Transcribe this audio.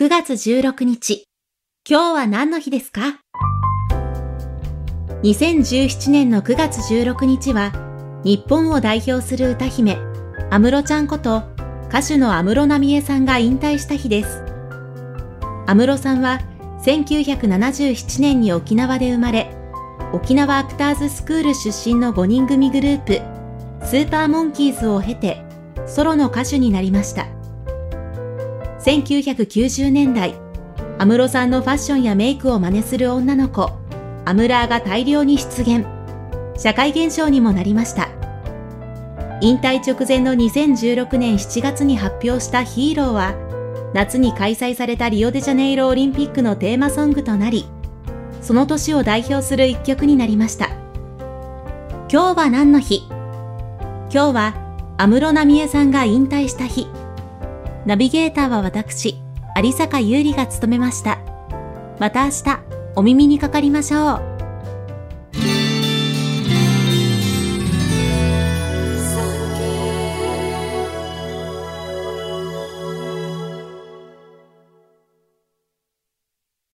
9月16日。今日は何の日ですか ?2017 年の9月16日は、日本を代表する歌姫、安室ちゃんこと歌手の安室奈美恵さんが引退した日です。安室さんは1977年に沖縄で生まれ、沖縄アクターズスクール出身の5人組グループ、スーパーモンキーズを経て、ソロの歌手になりました。1990年代、安室さんのファッションやメイクを真似する女の子、アムラーが大量に出現。社会現象にもなりました。引退直前の2016年7月に発表したヒーローは、夏に開催されたリオデジャネイロオリンピックのテーマソングとなり、その年を代表する一曲になりました。今日は何の日？今日は安室奈美恵さんが引退した日。ナビゲーターは私、有坂優里が務めました。また明日、お耳にかかりましょう。